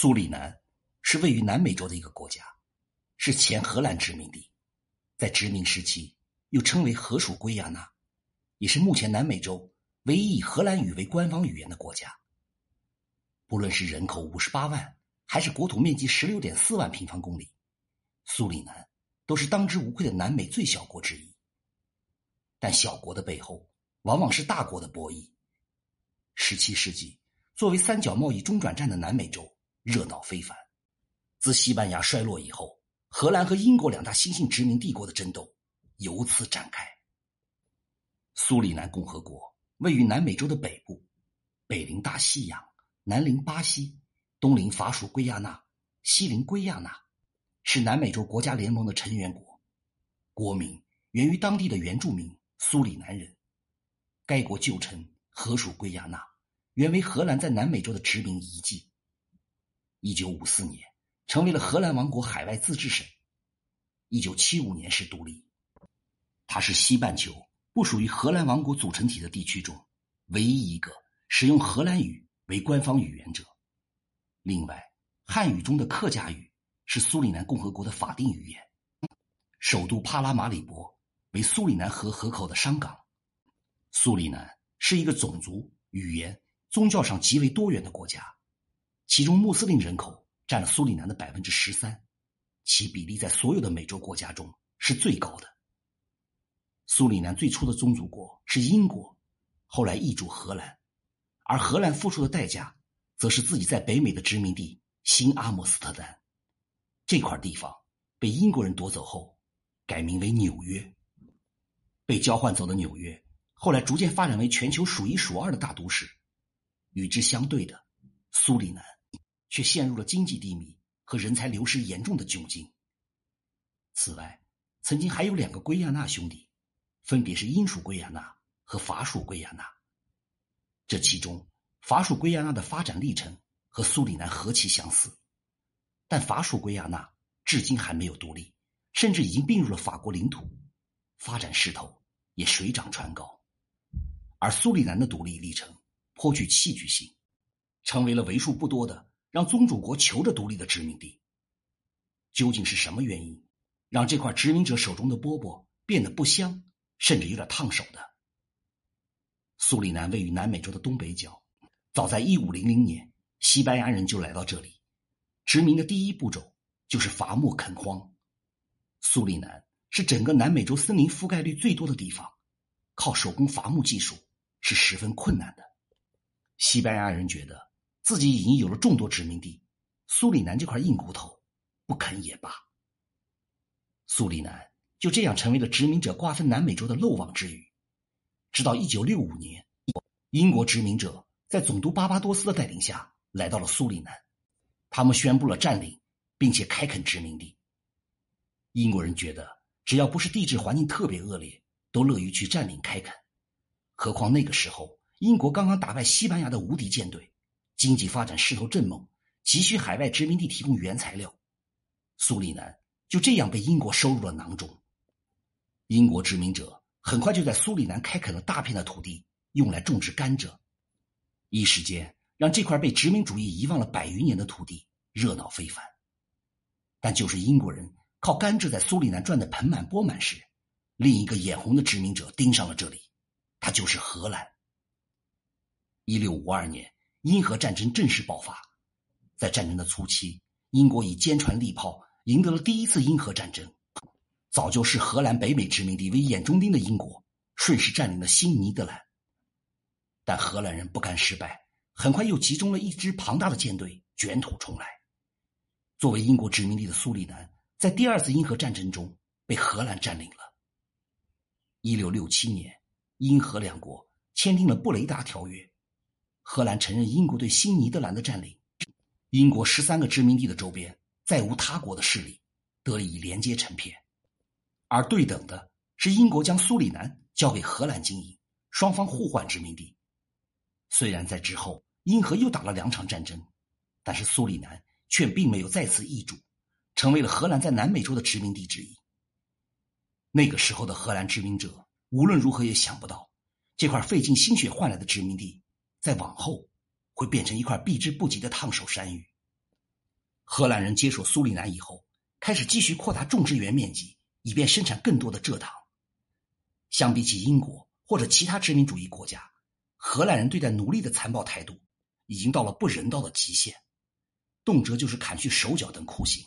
苏里南是位于南美洲的一个国家，是前荷兰殖民地，在殖民时期又称为荷属圭亚那，也是目前南美洲唯一以荷兰语为官方语言的国家。不论是人口五十八万，还是国土面积十六点四万平方公里，苏里南都是当之无愧的南美最小国之一。但小国的背后，往往是大国的博弈。十七世纪，作为三角贸易中转站的南美洲。热闹非凡。自西班牙衰落以后，荷兰和英国两大新兴殖民帝国的争斗由此展开。苏里南共和国位于南美洲的北部，北临大西洋，南临巴西，东临法属圭亚那，西临圭亚那，是南美洲国家联盟的成员国。国名源于当地的原住民苏里南人。该国旧称荷属圭亚那，原为荷兰在南美洲的殖民遗迹。一九五四年，成为了荷兰王国海外自治省。一九七五年是独立。它是西半球不属于荷兰王国组成体的地区中唯一一个使用荷兰语为官方语言者。另外，汉语中的客家语是苏里南共和国的法定语言。首都帕拉马里博为苏里南河河口的商港。苏里南是一个种族、语言、宗教上极为多元的国家。其中穆斯林人口占了苏里南的百分之十三，其比例在所有的美洲国家中是最高的。苏里南最初的宗主国是英国，后来易主荷兰，而荷兰付出的代价，则是自己在北美的殖民地新阿姆斯特丹这块地方被英国人夺走后，改名为纽约。被交换走的纽约，后来逐渐发展为全球数一数二的大都市。与之相对的，苏里南。却陷入了经济低迷和人才流失严重的窘境。此外，曾经还有两个圭亚那兄弟，分别是英属圭亚那和法属圭亚那。这其中，法属圭亚那的发展历程和苏里南何其相似，但法属圭亚那至今还没有独立，甚至已经并入了法国领土，发展势头也水涨船高。而苏里南的独立历程颇具戏剧性，成为了为数不多的。让宗主国求着独立的殖民地，究竟是什么原因，让这块殖民者手中的饽饽变得不香，甚至有点烫手的？苏里南位于南美洲的东北角，早在一五零零年，西班牙人就来到这里，殖民的第一步骤就是伐木垦荒。苏里南是整个南美洲森林覆盖率最多的地方，靠手工伐木技术是十分困难的。西班牙人觉得。自己已经有了众多殖民地，苏里南这块硬骨头不啃也罢。苏里南就这样成为了殖民者瓜分南美洲的漏网之鱼。直到一九六五年，英国殖民者在总督巴巴多斯的带领下来到了苏里南，他们宣布了占领，并且开垦殖民地。英国人觉得，只要不是地质环境特别恶劣，都乐于去占领开垦。何况那个时候，英国刚刚打败西班牙的无敌舰队。经济发展势头正猛，急需海外殖民地提供原材料。苏里南就这样被英国收入了囊中。英国殖民者很快就在苏里南开垦了大片的土地，用来种植甘蔗。一时间，让这块被殖民主义遗忘了百余年的土地热闹非凡。但就是英国人靠甘蔗在苏里南赚得盆满钵满时，另一个眼红的殖民者盯上了这里，他就是荷兰。一六五二年。英荷战争正式爆发，在战争的初期，英国以坚船利炮赢得了第一次英荷战争。早就视荷兰北美殖民地为眼中钉的英国，顺势占领了新尼德兰。但荷兰人不甘失败，很快又集中了一支庞大的舰队，卷土重来。作为英国殖民地的苏里南，在第二次英荷战争中被荷兰占领了。一六六七年，英荷两国签订了布雷达条约。荷兰承认英国对新尼德兰的占领，英国十三个殖民地的周边再无他国的势力得以连接成片，而对等的是英国将苏里南交给荷兰经营，双方互换殖民地。虽然在之后英荷又打了两场战争，但是苏里南却并没有再次易主，成为了荷兰在南美洲的殖民地之一。那个时候的荷兰殖民者无论如何也想不到，这块费尽心血换来的殖民地。在往后，会变成一块避之不及的烫手山芋。荷兰人接手苏里南以后，开始继续扩大种植园面积，以便生产更多的蔗糖。相比起英国或者其他殖民主义国家，荷兰人对待奴隶的残暴态度已经到了不人道的极限，动辄就是砍去手脚等酷刑。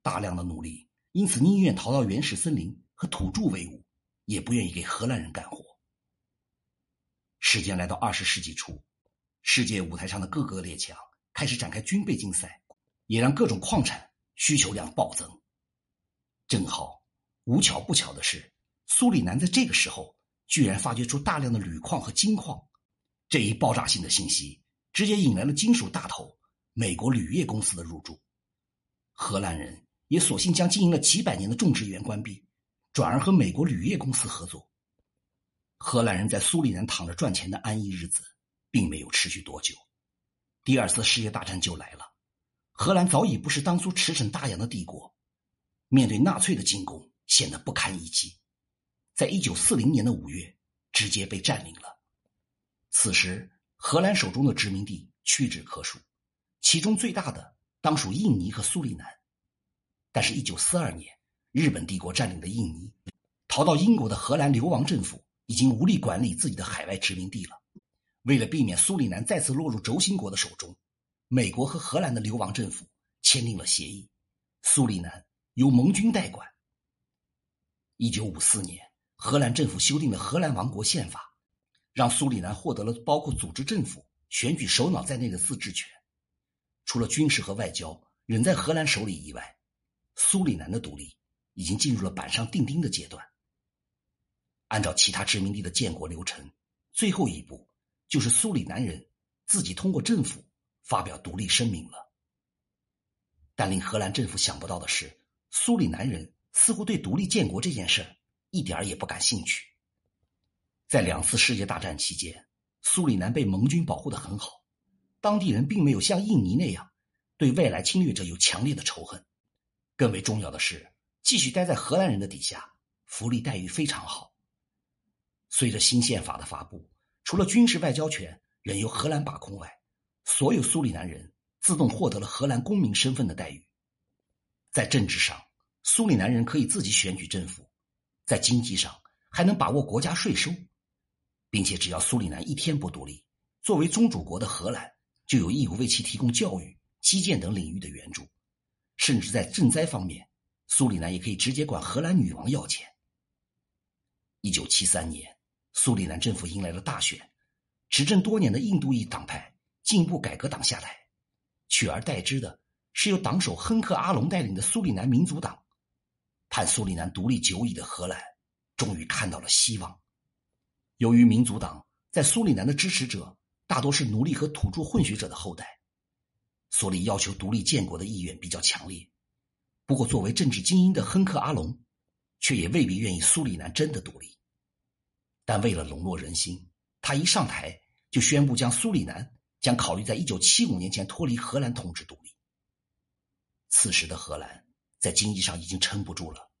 大量的奴隶因此宁愿逃到原始森林和土著为伍，也不愿意给荷兰人干活。时间来到二十世纪初，世界舞台上的各个列强开始展开军备竞赛，也让各种矿产需求量暴增。正好，无巧不巧的是，苏里南在这个时候居然发掘出大量的铝矿和金矿，这一爆炸性的信息直接引来了金属大头美国铝业公司的入驻。荷兰人也索性将经营了几百年的种植园关闭，转而和美国铝业公司合作。荷兰人在苏里南躺着赚钱的安逸日子，并没有持续多久。第二次世界大战就来了，荷兰早已不是当初驰骋大洋的帝国，面对纳粹的进攻，显得不堪一击。在一九四零年的五月，直接被占领了。此时，荷兰手中的殖民地屈指可数，其中最大的当属印尼和苏里南。但是，一九四二年，日本帝国占领的印尼，逃到英国的荷兰流亡政府。已经无力管理自己的海外殖民地了。为了避免苏里南再次落入轴心国的手中，美国和荷兰的流亡政府签订了协议，苏里南由盟军代管。一九五四年，荷兰政府修订了荷兰王国宪法，让苏里南获得了包括组织政府、选举首脑在内的自治权。除了军事和外交仍在荷兰手里以外，苏里南的独立已经进入了板上钉钉的阶段。按照其他殖民地的建国流程，最后一步就是苏里南人自己通过政府发表独立声明了。但令荷兰政府想不到的是，苏里南人似乎对独立建国这件事一点也不感兴趣。在两次世界大战期间，苏里南被盟军保护的很好，当地人并没有像印尼那样对外来侵略者有强烈的仇恨。更为重要的是，继续待在荷兰人的底下，福利待遇非常好。随着新宪法的发布，除了军事外交权仍由荷兰把控外，所有苏里南人自动获得了荷兰公民身份的待遇。在政治上，苏里南人可以自己选举政府；在经济上，还能把握国家税收，并且只要苏里南一天不独立，作为宗主国的荷兰就有义务为其提供教育、基建等领域的援助。甚至在赈灾方面，苏里南也可以直接管荷兰女王要钱。一九七三年。苏里南政府迎来了大选，执政多年的印度裔党派进步改革党下台，取而代之的是由党首亨克·阿隆带领的苏里南民族党。盼苏里南独立久矣的荷兰，终于看到了希望。由于民族党在苏里南的支持者大多是奴隶和土著混血者的后代，所以要求独立建国的意愿比较强烈。不过，作为政治精英的亨克·阿隆，却也未必愿意苏里南真的独立。但为了笼络人心，他一上台就宣布将苏里南将考虑在一九七五年前脱离荷兰统治独立。此时的荷兰在经济上已经撑不住了。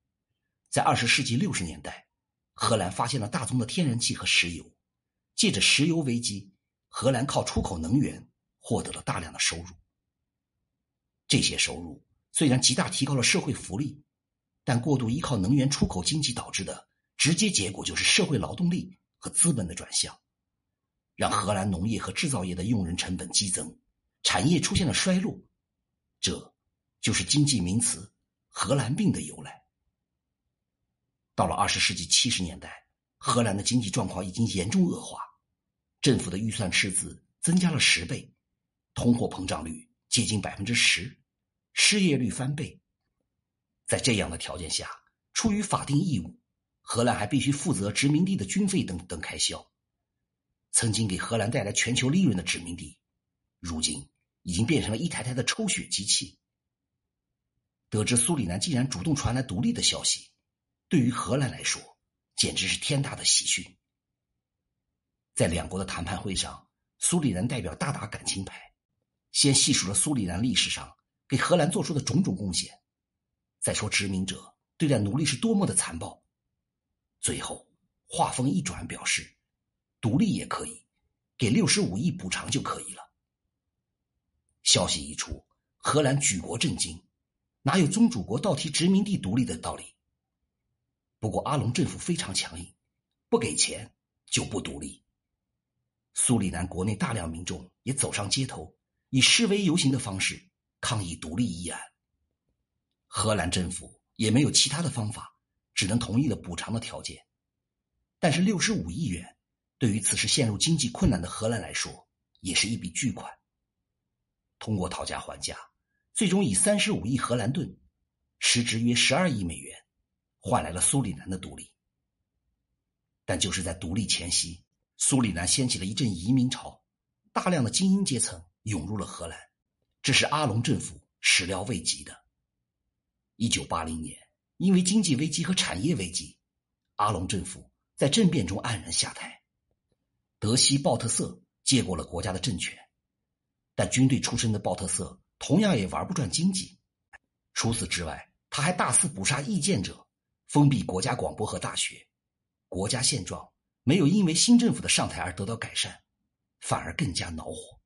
在二十世纪六十年代，荷兰发现了大宗的天然气和石油，借着石油危机，荷兰靠出口能源获得了大量的收入。这些收入虽然极大提高了社会福利，但过度依靠能源出口经济导致的。直接结果就是社会劳动力和资本的转向，让荷兰农业和制造业的用人成本激增，产业出现了衰落，这就是经济名词“荷兰病”的由来。到了二十世纪七十年代，荷兰的经济状况已经严重恶化，政府的预算赤字增加了十倍，通货膨胀率接近百分之十，失业率翻倍。在这样的条件下，出于法定义务。荷兰还必须负责殖民地的军费等等开销。曾经给荷兰带来全球利润的殖民地，如今已经变成了一台台的抽血机器。得知苏里南竟然主动传来独立的消息，对于荷兰来说简直是天大的喜讯。在两国的谈判会上，苏里南代表大打感情牌，先细数了苏里南历史上给荷兰做出的种种贡献，再说殖民者对待奴隶是多么的残暴。最后，话锋一转，表示独立也可以，给六十五亿补偿就可以了。消息一出，荷兰举国震惊，哪有宗主国倒提殖民地独立的道理？不过阿隆政府非常强硬，不给钱就不独立。苏里南国内大量民众也走上街头，以示威游行的方式抗议独立议案。荷兰政府也没有其他的方法，只能同意了补偿的条件。但是六十五亿元，对于此时陷入经济困难的荷兰来说，也是一笔巨款。通过讨价还价，最终以三十五亿荷兰盾，时值约十二亿美元，换来了苏里南的独立。但就是在独立前夕，苏里南掀起了一阵移民潮，大量的精英阶层涌入了荷兰，这是阿隆政府始料未及的。一九八零年，因为经济危机和产业危机，阿隆政府。在政变中黯然下台，德西鲍特瑟接过了国家的政权，但军队出身的鲍特瑟同样也玩不转经济。除此之外，他还大肆捕杀意见者，封闭国家广播和大学，国家现状没有因为新政府的上台而得到改善，反而更加恼火。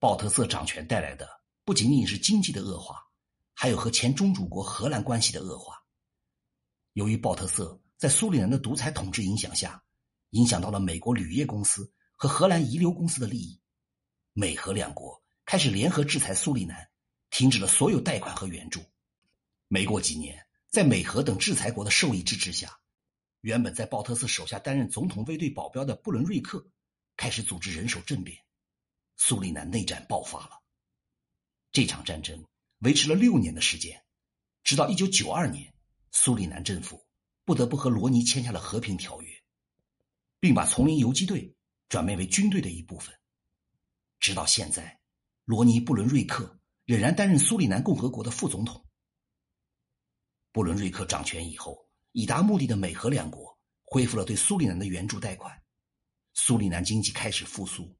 鲍特瑟掌权带来的不仅仅是经济的恶化，还有和前宗主国荷兰关系的恶化。由于鲍特瑟。在苏里南的独裁统治影响下，影响到了美国铝业公司和荷兰遗留公司的利益。美荷两国开始联合制裁苏里南，停止了所有贷款和援助。没过几年，在美荷等制裁国的授意支持下，原本在鲍特斯手下担任总统卫队保镖的布伦瑞克开始组织人手政变，苏里南内战爆发了。这场战争维持了六年的时间，直到一九九二年，苏里南政府。不得不和罗尼签下了和平条约，并把丛林游击队转变为军队的一部分。直到现在，罗尼·布伦瑞克仍然担任苏里南共和国的副总统。布伦瑞克掌权以后，以达目的的美荷两国恢复了对苏里南的援助贷款，苏里南经济开始复苏。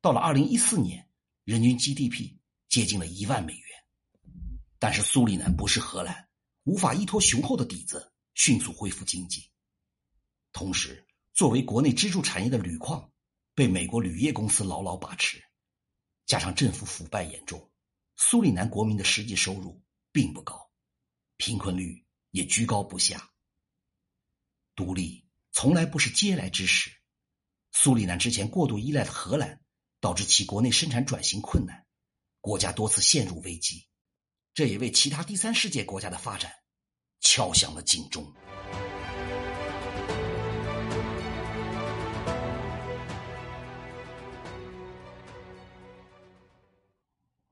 到了二零一四年，人均 GDP 接近了一万美元。但是苏里南不是荷兰，无法依托雄厚的底子。迅速恢复经济，同时，作为国内支柱产业的铝矿被美国铝业公司牢牢把持，加上政府腐败严重，苏里南国民的实际收入并不高，贫困率也居高不下。独立从来不是嗟来之食，苏里南之前过度依赖的荷兰，导致其国内生产转型困难，国家多次陷入危机，这也为其他第三世界国家的发展。敲响了警钟。